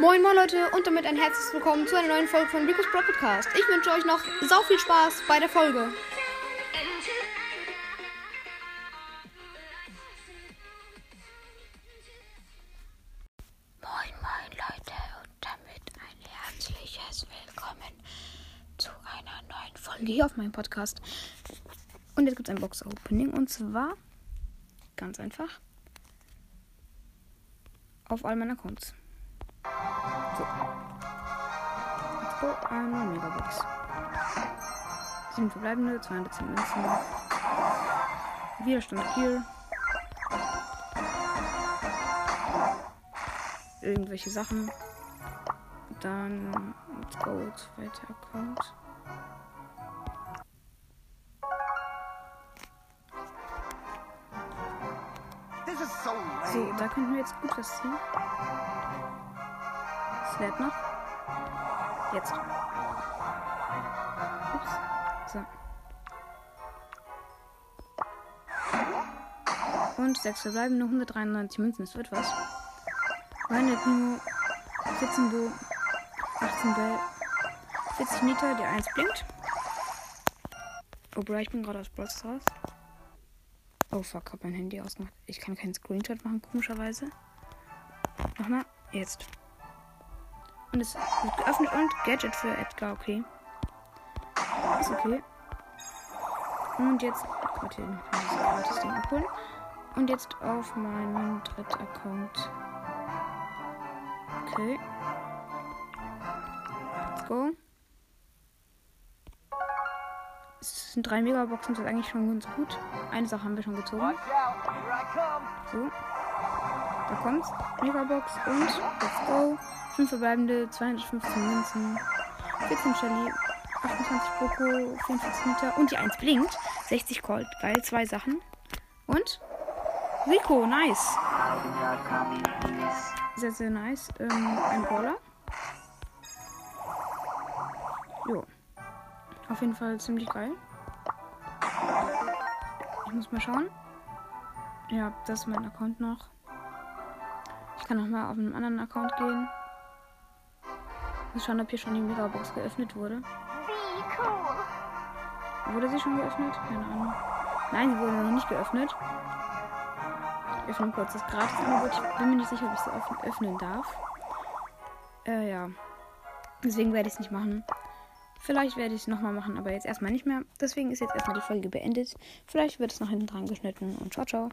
Moin moin Leute und damit ein herzliches Willkommen zu einer neuen Folge von Rico's Pro Podcast. Ich wünsche euch noch sau viel Spaß bei der Folge. Moin moin Leute und damit ein herzliches Willkommen zu einer neuen Folge hier auf meinem Podcast. Und jetzt gibt es ein Box-Opening und zwar ganz einfach auf all meinen Accounts. Go. Eine Megabox. Sieben verbleibende, 210 Münzen. Widerstand hier. Irgendwelche Sachen. Dann, let's go, zweiter Account. So da könnten wir jetzt gut was ziehen. Lädt noch. Jetzt. Ups. So. Und 6 verbleiben, nur 193 Münzen, das wird was. Meine Pino, 14 Bo, 18 Bell, 40 Meter, der 1 blinkt. Oh, bro, ich bin gerade aus Brawl Stars. Oh fuck, hab mein Handy ausgemacht. Ich kann keinen Screenshot machen, komischerweise. Nochmal, jetzt. Und es wird geöffnet und Gadget für Edgar, okay. Ist okay. Und jetzt. Gott, hier noch gratis Ding abholen. Und jetzt auf meinen dritten Account. Okay. Let's go. Es sind drei Megaboxen, das ist eigentlich schon ganz gut. Eine Sache haben wir schon gezogen. So. Da kommt's. Megabox und let's go. 5 verbleibende, 215 Münzen, 14 Shelly, 28 Poco, 44 Meter und die 1 blinkt. 60 Gold. Geil, zwei Sachen. Und Rico, nice. Sehr, sehr nice. Ähm, ein Brawler. Jo. Auf jeden Fall ziemlich geil. Ich muss mal schauen. Ja, das ist mein Account noch. Ich kann noch mal auf einen anderen Account gehen. Muss schauen, ob hier schon die Megabox geöffnet wurde. Wurde sie schon geöffnet? Keine Ahnung. Nein, sie wurde noch nicht geöffnet. Ich öffne kurz das Gratis-Angebot. Ich bin mir nicht sicher, ob ich sie öffnen darf. Äh, ja. Deswegen werde ich es nicht machen. Vielleicht werde ich es nochmal machen, aber jetzt erstmal nicht mehr. Deswegen ist jetzt erstmal die Folge beendet. Vielleicht wird es noch hinten dran geschnitten und ciao, ciao.